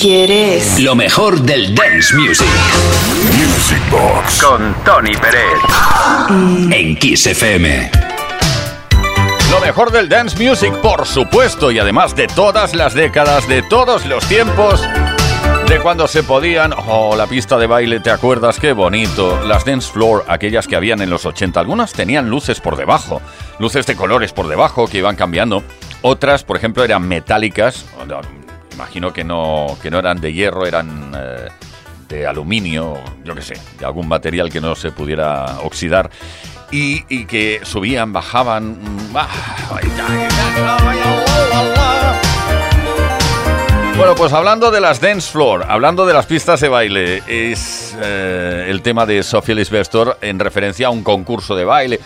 ¿Quieres? Lo mejor del dance music. Music Box. Con Tony Pérez. En Kiss FM. Lo mejor del dance music, por supuesto, y además de todas las décadas, de todos los tiempos, de cuando se podían. Oh, la pista de baile, ¿te acuerdas? Qué bonito. Las dance floor, aquellas que habían en los 80, algunas tenían luces por debajo, luces de colores por debajo que iban cambiando. Otras, por ejemplo, eran metálicas, imagino que no, que no eran de hierro, eran eh, de aluminio, yo qué sé, de algún material que no se pudiera oxidar. Y, que subían, bajaban. Bueno, pues hablando de las dance floor, hablando de las pistas de baile, es eh, el tema de Sofía Lisbestor en referencia a un concurso de baile.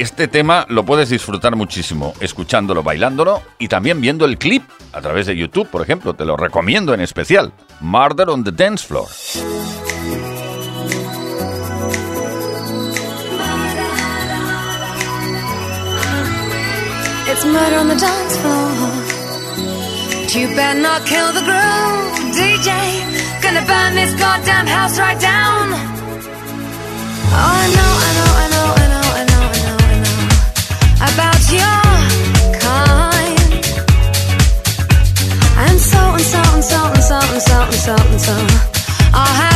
Este tema lo puedes disfrutar muchísimo escuchándolo, bailándolo y también viendo el clip a través de YouTube, por ejemplo. Te lo recomiendo en especial. Murder on the Dance Floor. It's murder on the dance floor. You better not kill the DJ. Gonna burn this goddamn house right down. Oh, about your kind. And so and so and so and so and so and so and so. I'll have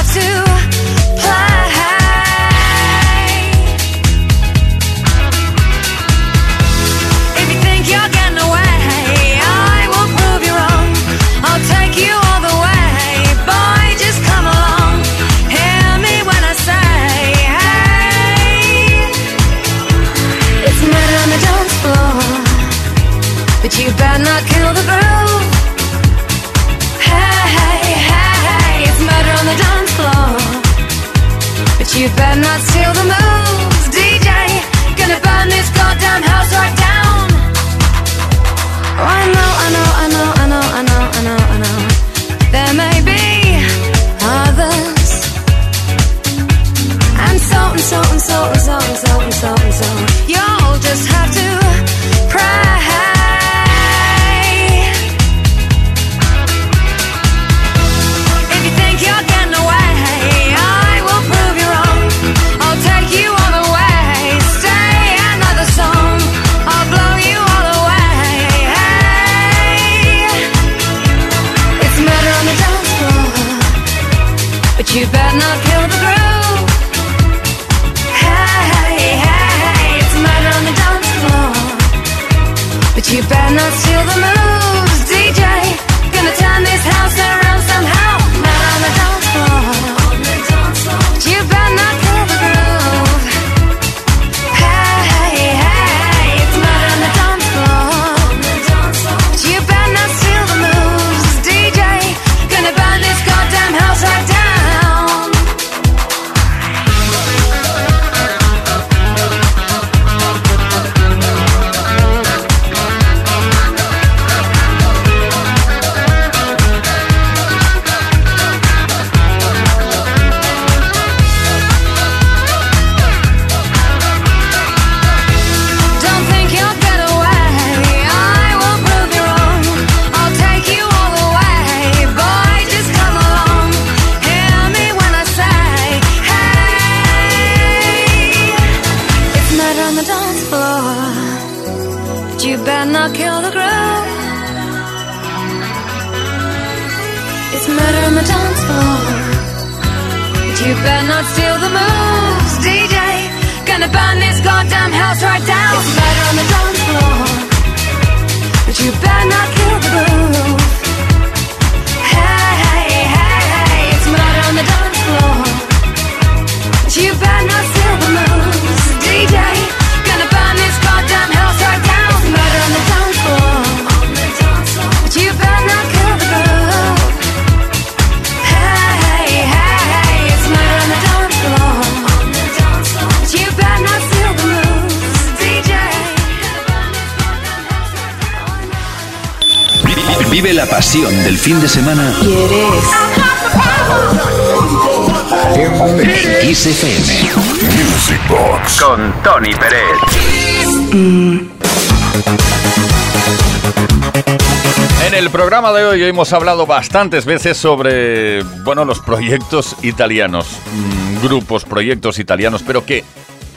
fin de semana. ¿Quieres? En Music Box. Con Tony Pérez. Mm. En el programa de hoy hemos hablado bastantes veces sobre, bueno, los proyectos italianos, mm, grupos, proyectos italianos, pero que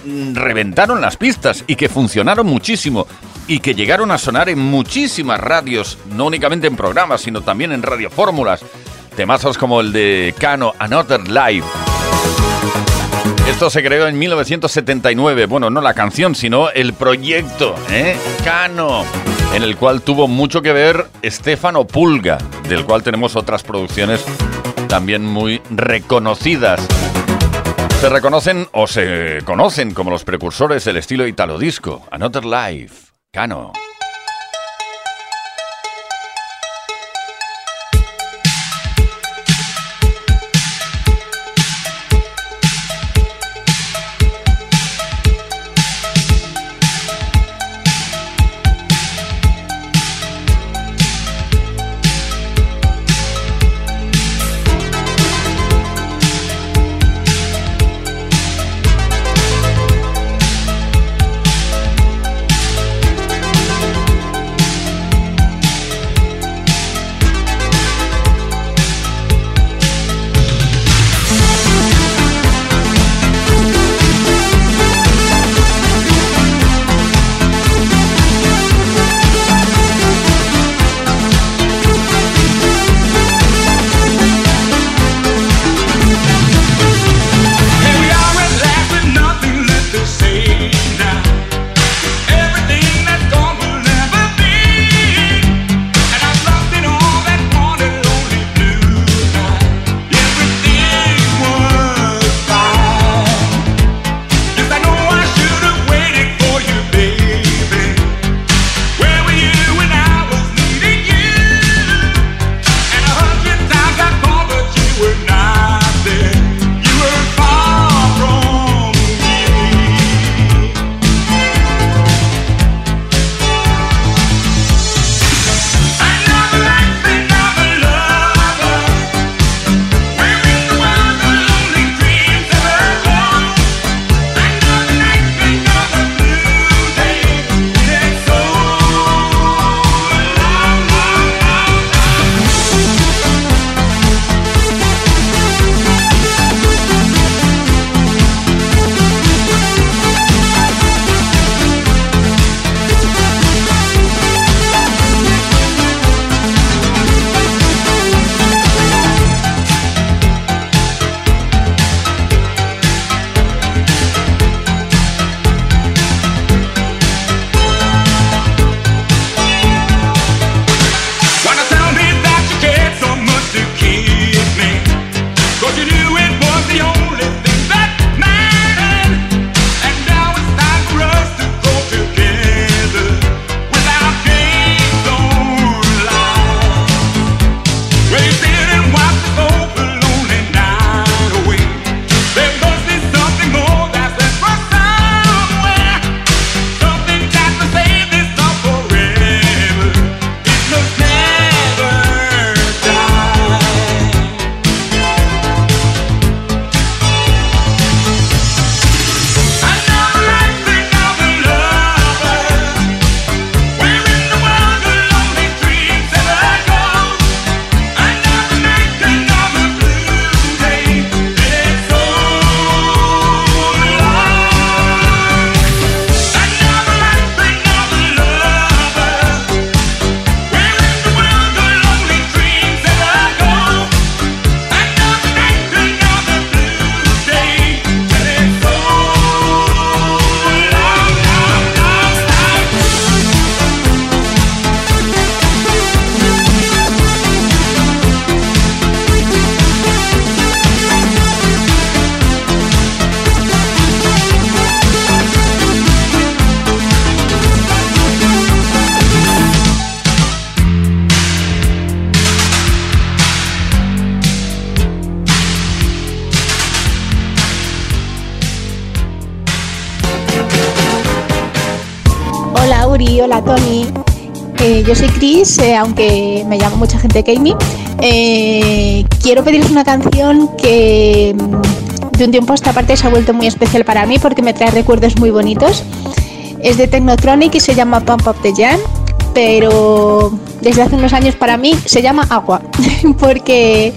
mm, reventaron las pistas y que funcionaron muchísimo y que llegaron a sonar en muchísimas radios, no únicamente en programas, sino también en radiofórmulas. Temazos como el de Cano, Another Life. Esto se creó en 1979. Bueno, no la canción, sino el proyecto, ¿eh? Cano, en el cual tuvo mucho que ver Estefano Pulga, del cual tenemos otras producciones también muy reconocidas. Se reconocen o se conocen como los precursores del estilo italo disco, Another Life. Cano. Eh, aunque me llama mucha gente Kami. Eh, quiero pedirles una canción que mm, de un tiempo a esta parte se ha vuelto muy especial para mí porque me trae recuerdos muy bonitos. Es de Technotronic y se llama Pump Up the Jam, pero desde hace unos años para mí se llama Agua, porque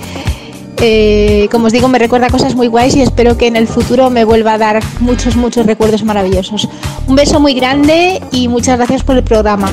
eh, como os digo me recuerda cosas muy guays y espero que en el futuro me vuelva a dar muchos, muchos recuerdos maravillosos. Un beso muy grande y muchas gracias por el programa.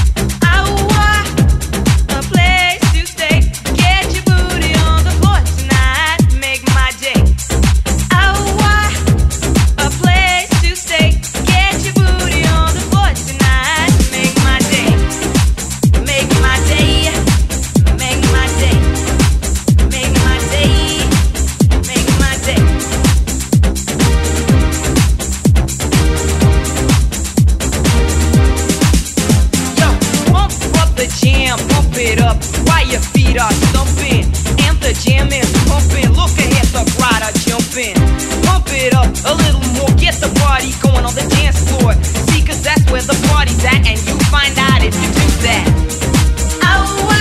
Jumping. Pump it up a little more, get the party going on the dance floor. See, cause that's where the party's at, and you find out if you do that. Oh,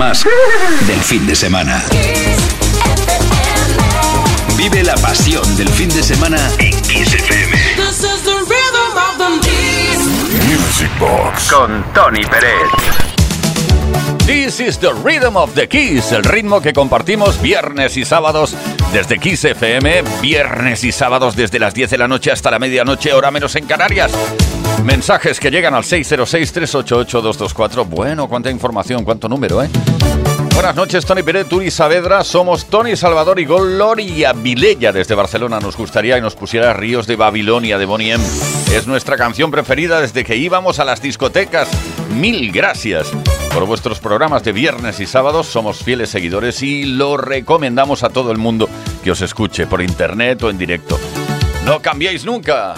más del fin de semana. Vive la pasión del fin de semana en Kiss FM. This is the rhythm of the Music Box. Con Tony Pérez. This is the rhythm of the Kiss, el ritmo que compartimos viernes y sábados desde Kiss FM, viernes y sábados desde las 10 de la noche hasta la medianoche, hora menos en Canarias. Mensajes que llegan al 606-388-224. Bueno, cuánta información, cuánto número, ¿eh? Buenas noches, Tony Pérez, Turi Saavedra. Somos Tony Salvador y Gloria Vilella desde Barcelona. Nos gustaría que nos pusiera Ríos de Babilonia de Bonnie M. Es nuestra canción preferida desde que íbamos a las discotecas. Mil gracias por vuestros programas de viernes y sábados. Somos fieles seguidores y lo recomendamos a todo el mundo que os escuche por internet o en directo. No cambiéis nunca.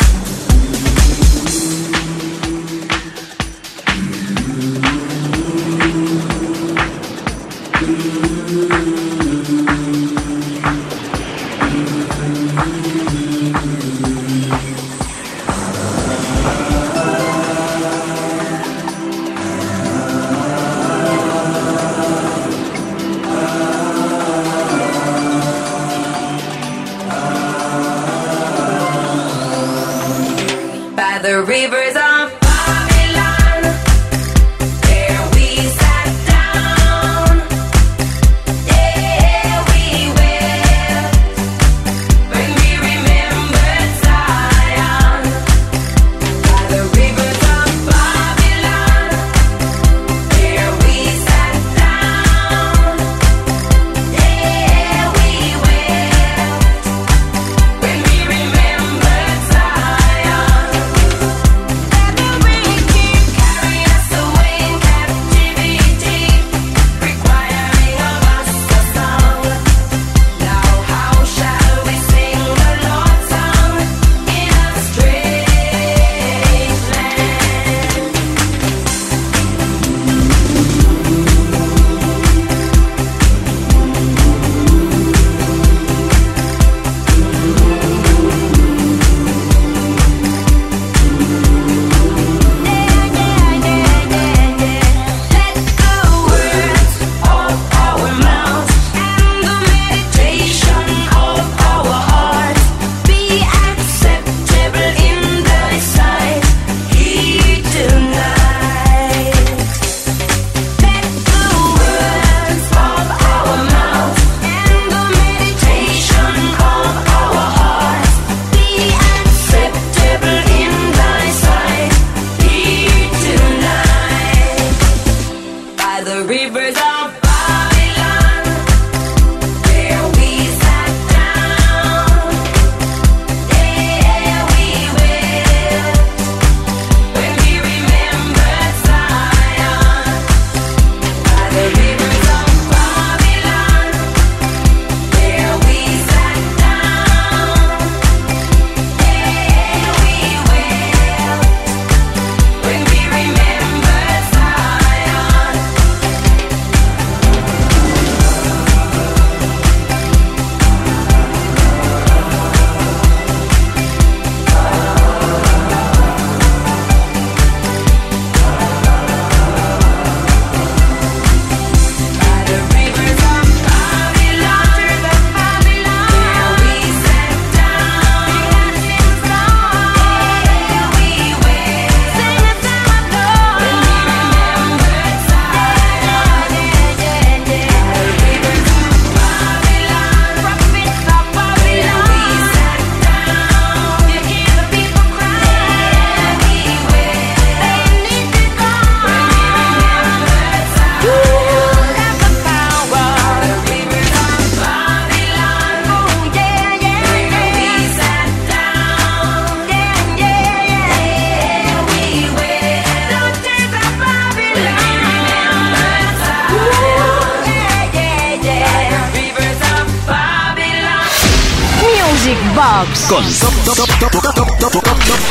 Box Con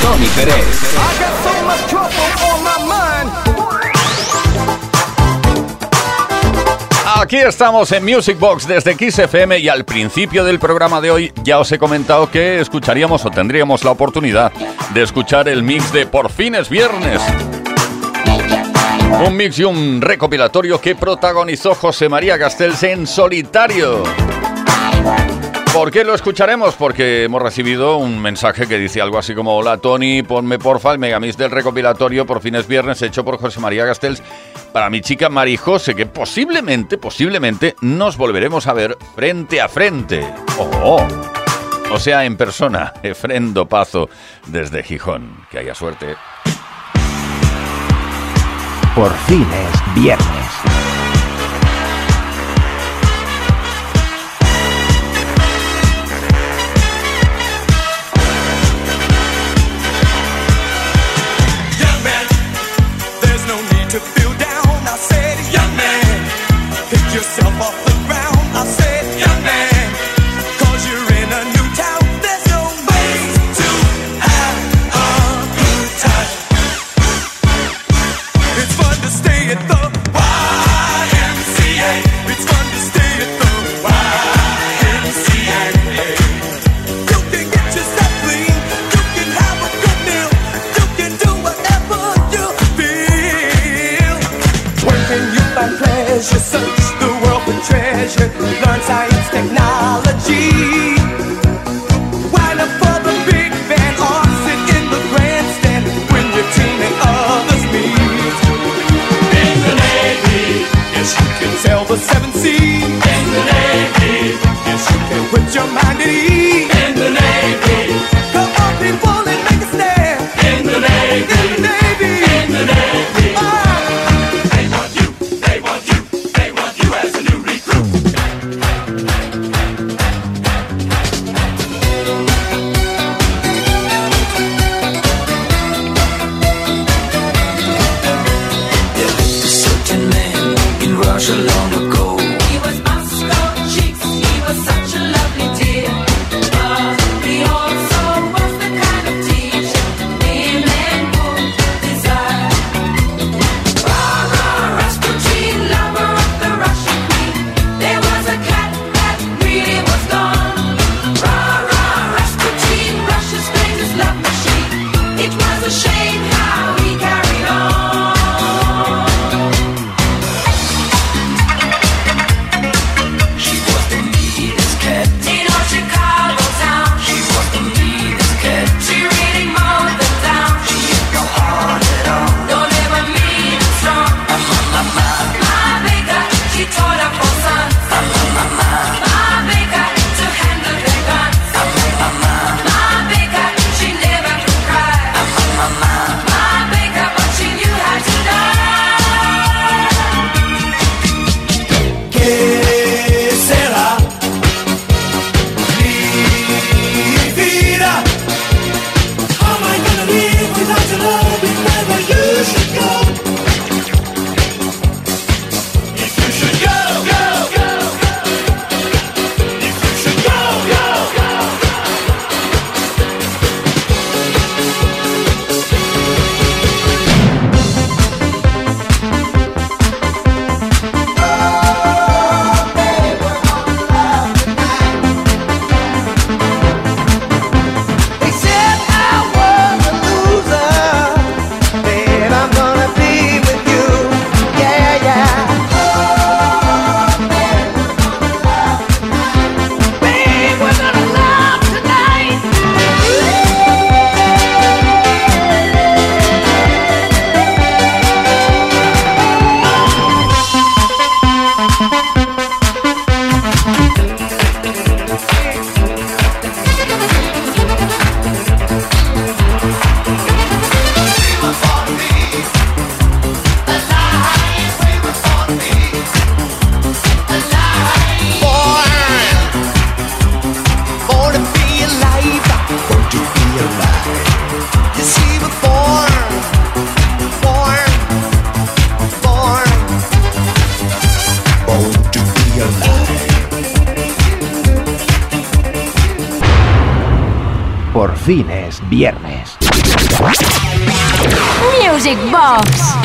Tony Pérez. Aquí estamos en Music Box desde Kiss FM y al principio del programa de hoy ya os he comentado que escucharíamos o tendríamos la oportunidad de escuchar el mix de Por fin es viernes. Un mix y un recopilatorio que protagonizó José María Castells en solitario. ¿Por qué lo escucharemos? Porque hemos recibido un mensaje que dice algo así como Hola Tony, ponme porfa el megamix del recopilatorio por fines viernes hecho por José María Castells para mi chica Mari José, que posiblemente, posiblemente nos volveremos a ver frente a frente. O sea, en persona, Efren Dopazo desde Gijón. Que haya suerte. Por fin es viernes. Krishna por fin es viernes. Music Box.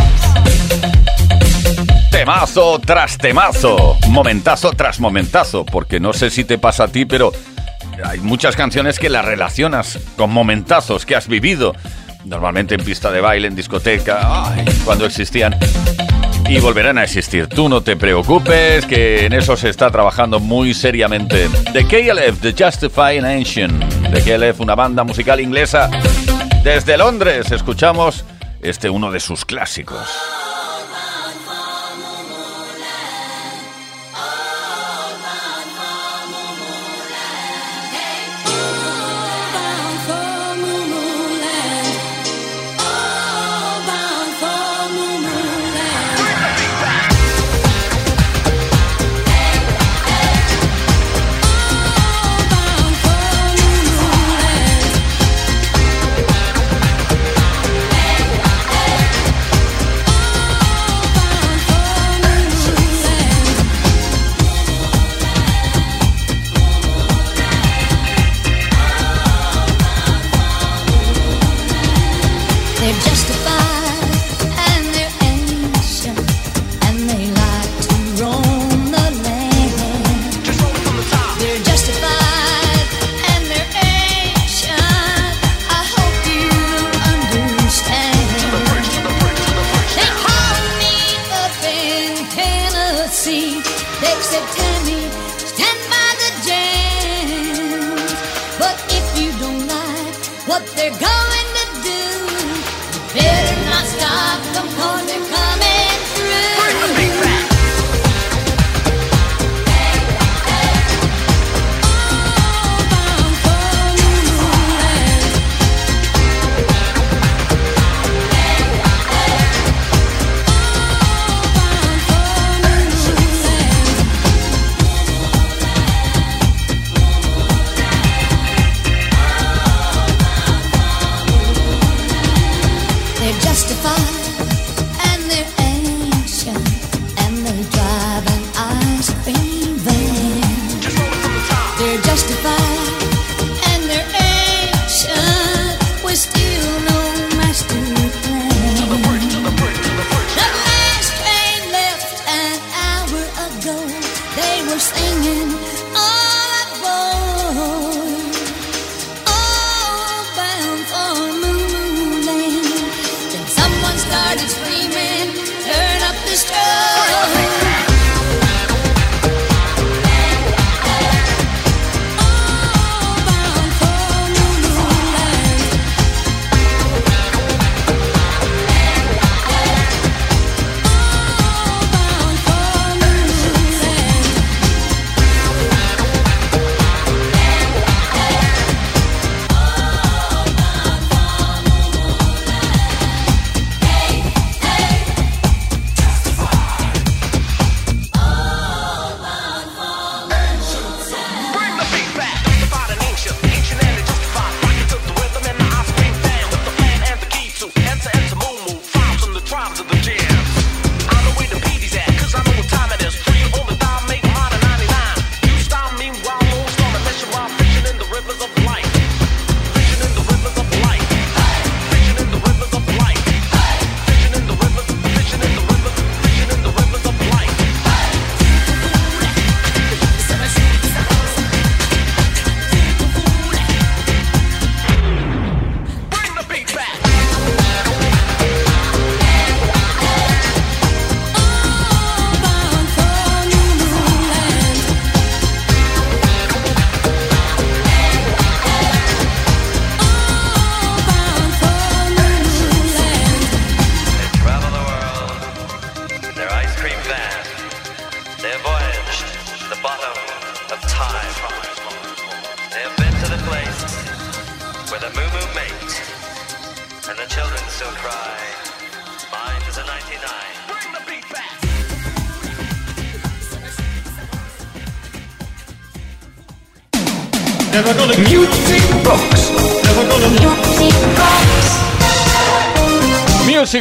Temazo tras temazo, momentazo tras momentazo, porque no sé si te pasa a ti, pero hay muchas canciones que las relacionas con momentazos que has vivido, normalmente en pista de baile, en discoteca, cuando existían y volverán a existir. Tú no te preocupes, que en eso se está trabajando muy seriamente. The KLF, The Justifying Ancient. The KLF, una banda musical inglesa. Desde Londres escuchamos este uno de sus clásicos. what they're going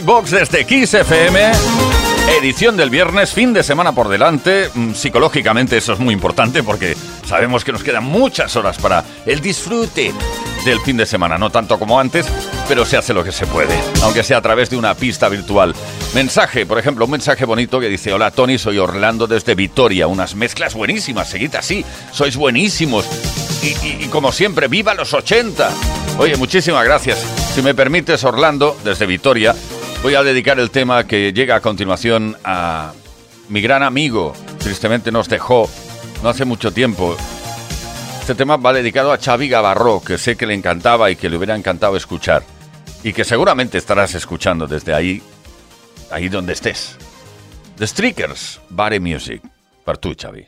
Box desde Kiss. Edición del viernes, fin de semana por delante. Mm, Psicológicamente eso es muy importante porque sabemos que nos quedan muchas horas para el disfrute del fin de semana. No tanto como antes, pero se hace lo que se puede, aunque sea a través de una pista virtual. Mensaje, por ejemplo, un mensaje bonito que dice, hola Tony, soy Orlando desde Vitoria. Unas mezclas buenísimas, seguid así, sois buenísimos. Y, y- y como siempre, viva los 80. Oye, muchísimas gracias. Si me permites, Orlando, desde Vitoria, voy a dedicar el tema que llega a continuación a mi gran amigo. Tristemente nos dejó no hace mucho tiempo. Este tema va dedicado a Xavi Gavarró, que sé que le encantaba y que le hubiera encantado escuchar. Y que seguramente estarás escuchando desde ahí, ahí donde estés. The Streakers, Bare Music. Per tu, Xavi.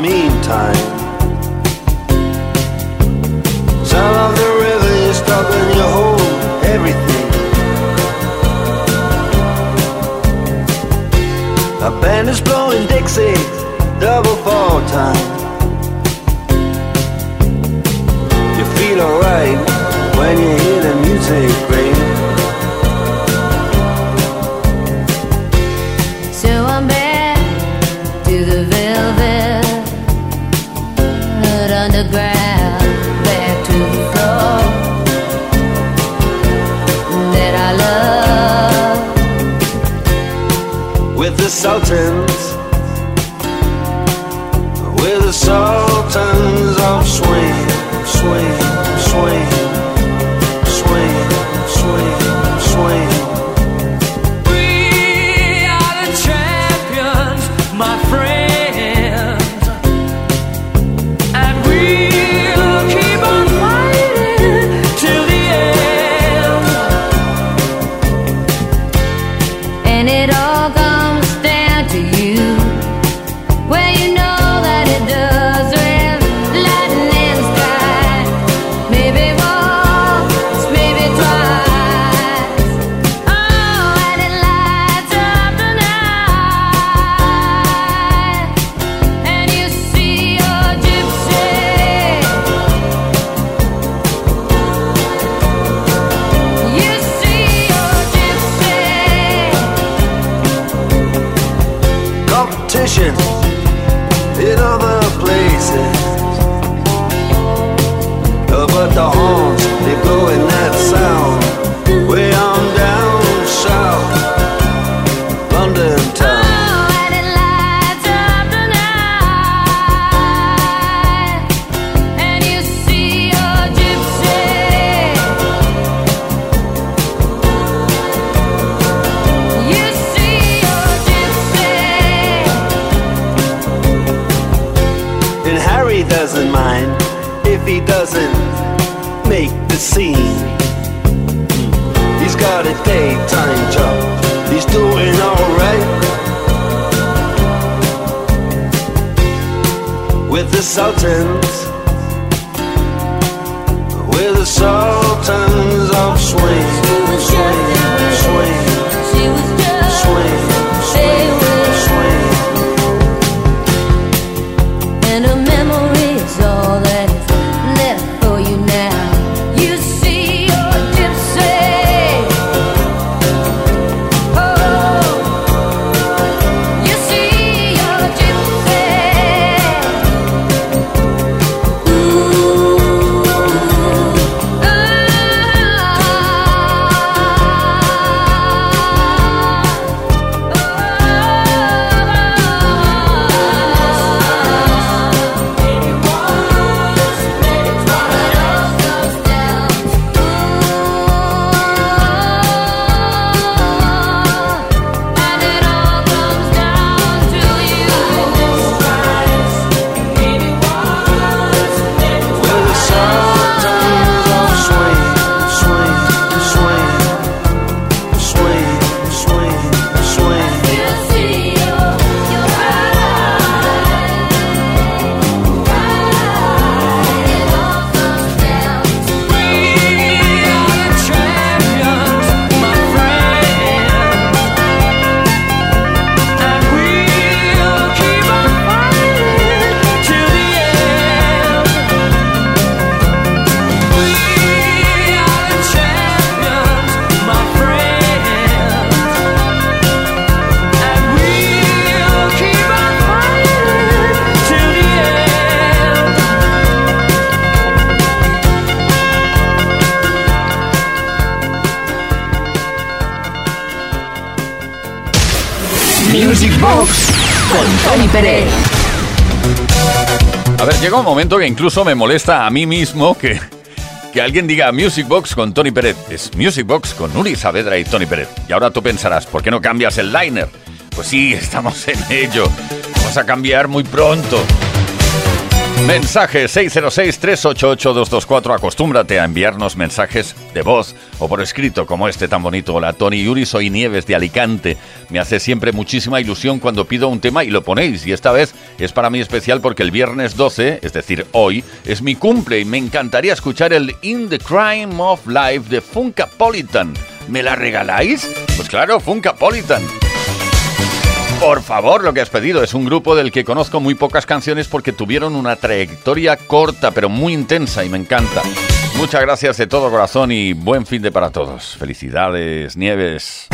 Meantime, sound of the river is stopping you hold everything. A band is blowing Dixie, double fall time. You feel alright when you hear the music the Box con Tony Pérez. A ver, llega un momento que incluso me molesta a mí mismo que, que alguien diga Music Box con Tony Pérez. Es Music Box con Uri Saavedra y Tony Pérez. Y ahora tú pensarás, ¿por qué no cambias el liner? Pues sí, estamos en ello. Vamos a cambiar muy pronto. Mensaje 606-388-224. Acostúmbrate a enviarnos mensajes de voz o por escrito como este tan bonito. Hola Tony Yuri, soy Nieves de Alicante. Me hace siempre muchísima ilusión cuando pido un tema y lo ponéis. Y esta vez es para mí especial porque el viernes 12, es decir, hoy, es mi cumple y me encantaría escuchar el In the Crime of Life de Funkapolitan. ¿Me la regaláis? Pues claro, Funkapolitan. Por favor, lo que has pedido es un grupo del que conozco muy pocas canciones porque tuvieron una trayectoria corta pero muy intensa y me encanta. Muchas gracias de todo corazón y buen fin de para todos. Felicidades, Nieves.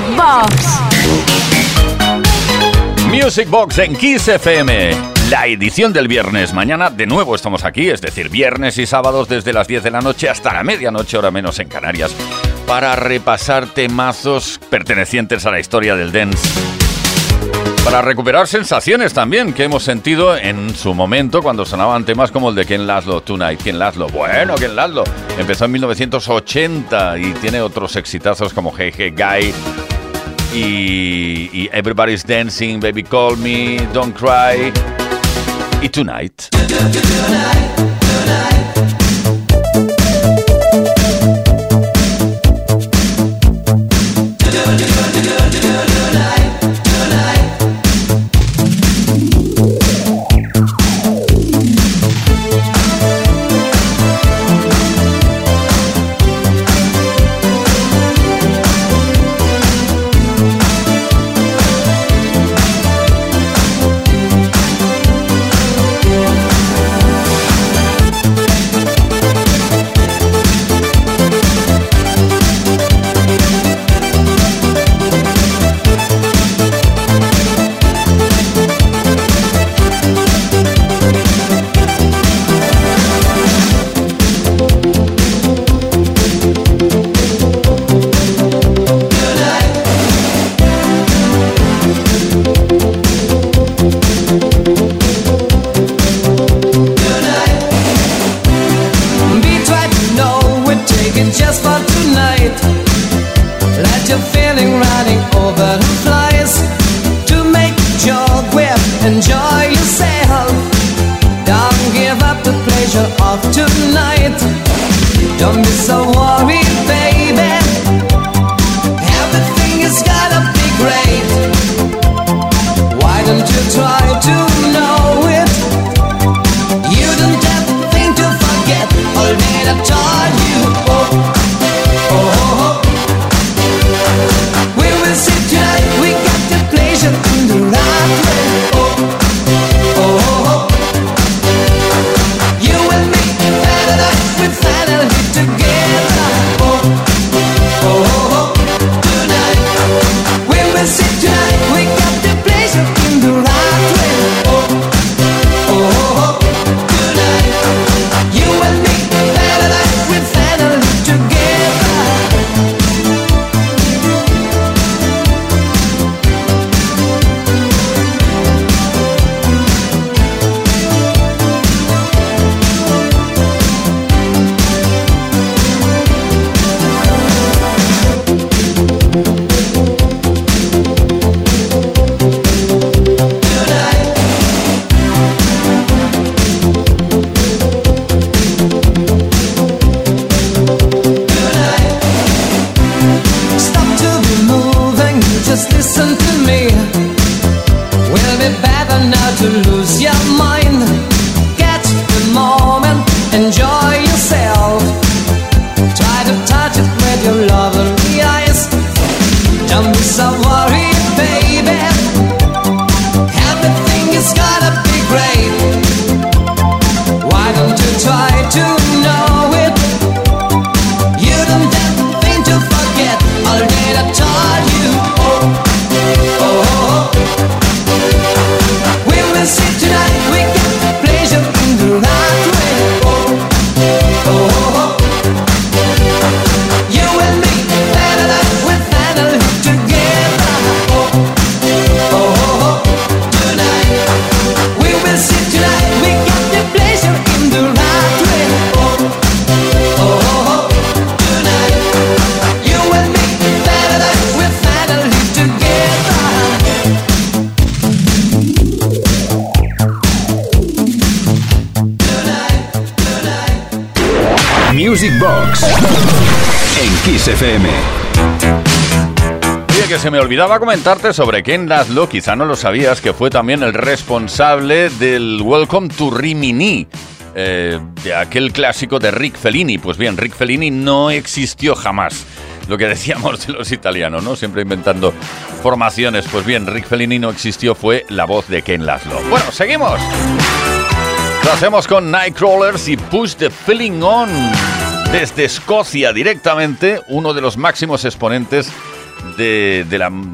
Music Box. Music Box en Kiss FM. La edición del viernes. Mañana de nuevo estamos aquí, es decir, viernes y sábados desde las 10 de la noche hasta la medianoche, hora menos en Canarias, para repasar temazos pertenecientes a la historia del dance. Para recuperar sensaciones también que hemos sentido en su momento cuando sonaban temas como el de Ken Laszlo Tonight. Ken Laszlo, bueno, Ken Laszlo. Empezó en 1980 y tiene otros exitazos como Hey Guy y, y Everybody's Dancing, Baby Call Me, Don't Cry y Tonight. lives Just listen to se me olvidaba comentarte sobre Ken Laszlo, quizá no lo sabías, que fue también el responsable del Welcome to Rimini. Eh, de aquel clásico de Rick Fellini. Pues bien, Rick Fellini no existió jamás. Lo que decíamos de los italianos, ¿no? Siempre inventando formaciones. Pues bien, Rick Fellini no existió, fue la voz de Ken Laszlo. Bueno, seguimos. Lo con Nightcrawlers y Push the Feeling On. Desde Escocia directamente, uno de los máximos exponentes de,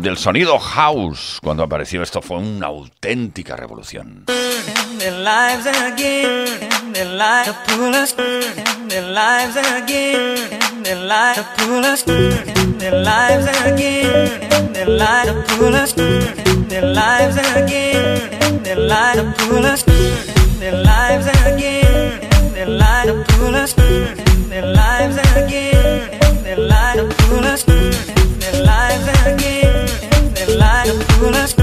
del sonido house cuando apareció esto fue una auténtica revolución. their lives again, their lives full of.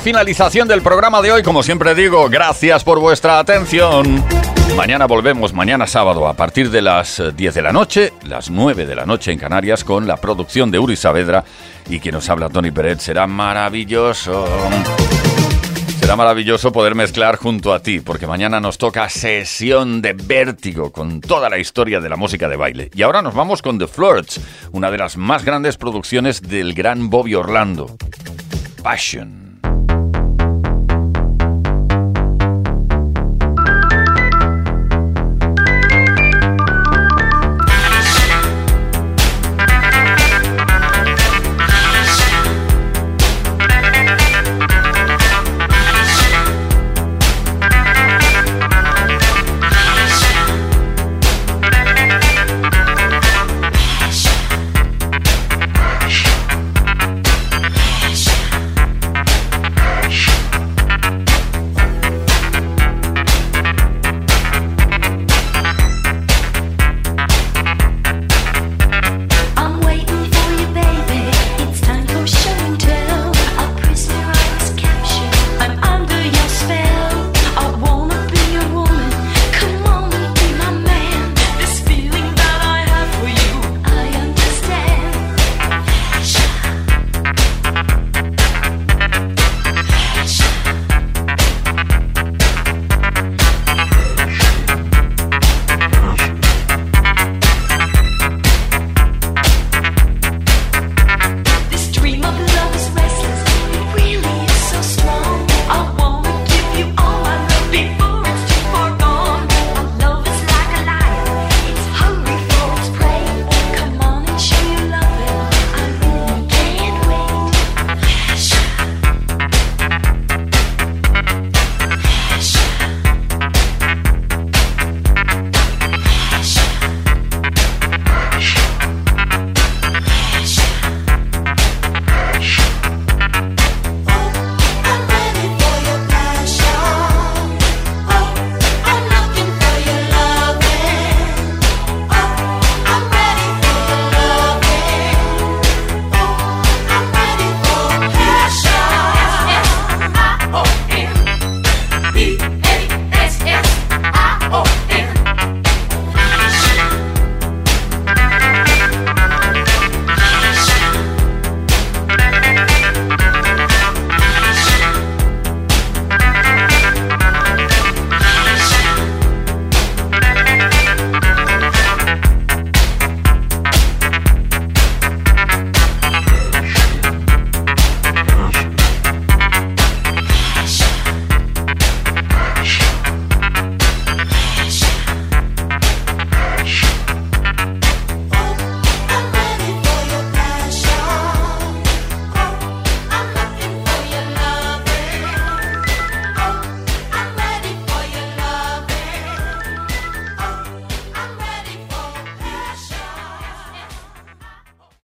Finalización del programa de hoy. Como siempre digo, gracias por vuestra atención. Mañana volvemos, mañana sábado, a partir de las eh, 10 de la noche, las 9 de la noche en Canarias, con la producción de Uri Saavedra. Y quien nos habla, Tony Peret, será maravilloso. Será maravilloso poder mezclar junto a ti, porque mañana nos toca sesión de vértigo con toda la historia de la música de baile. Y ahora nos vamos con The Flirts, una de las más grandes producciones del gran Bobby Orlando. Passion.